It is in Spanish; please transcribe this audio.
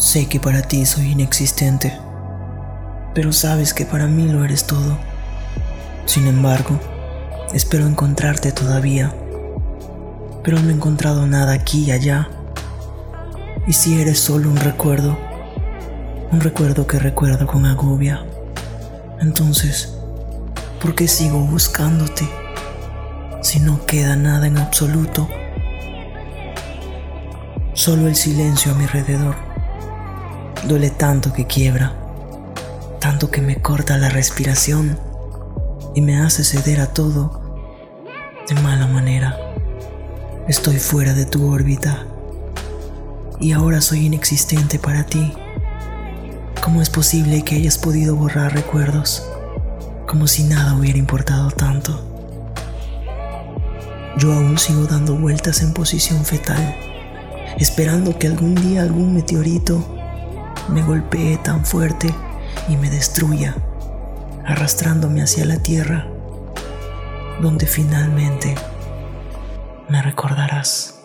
Sé que para ti soy inexistente, pero sabes que para mí lo eres todo. Sin embargo, espero encontrarte todavía, pero no he encontrado nada aquí y allá. Y si eres solo un recuerdo, un recuerdo que recuerdo con agobia, entonces, ¿por qué sigo buscándote si no queda nada en absoluto? Solo el silencio a mi alrededor. Duele tanto que quiebra, tanto que me corta la respiración y me hace ceder a todo de mala manera. Estoy fuera de tu órbita y ahora soy inexistente para ti. ¿Cómo es posible que hayas podido borrar recuerdos como si nada hubiera importado tanto? Yo aún sigo dando vueltas en posición fetal, esperando que algún día algún meteorito me golpee tan fuerte y me destruya, arrastrándome hacia la tierra, donde finalmente me recordarás.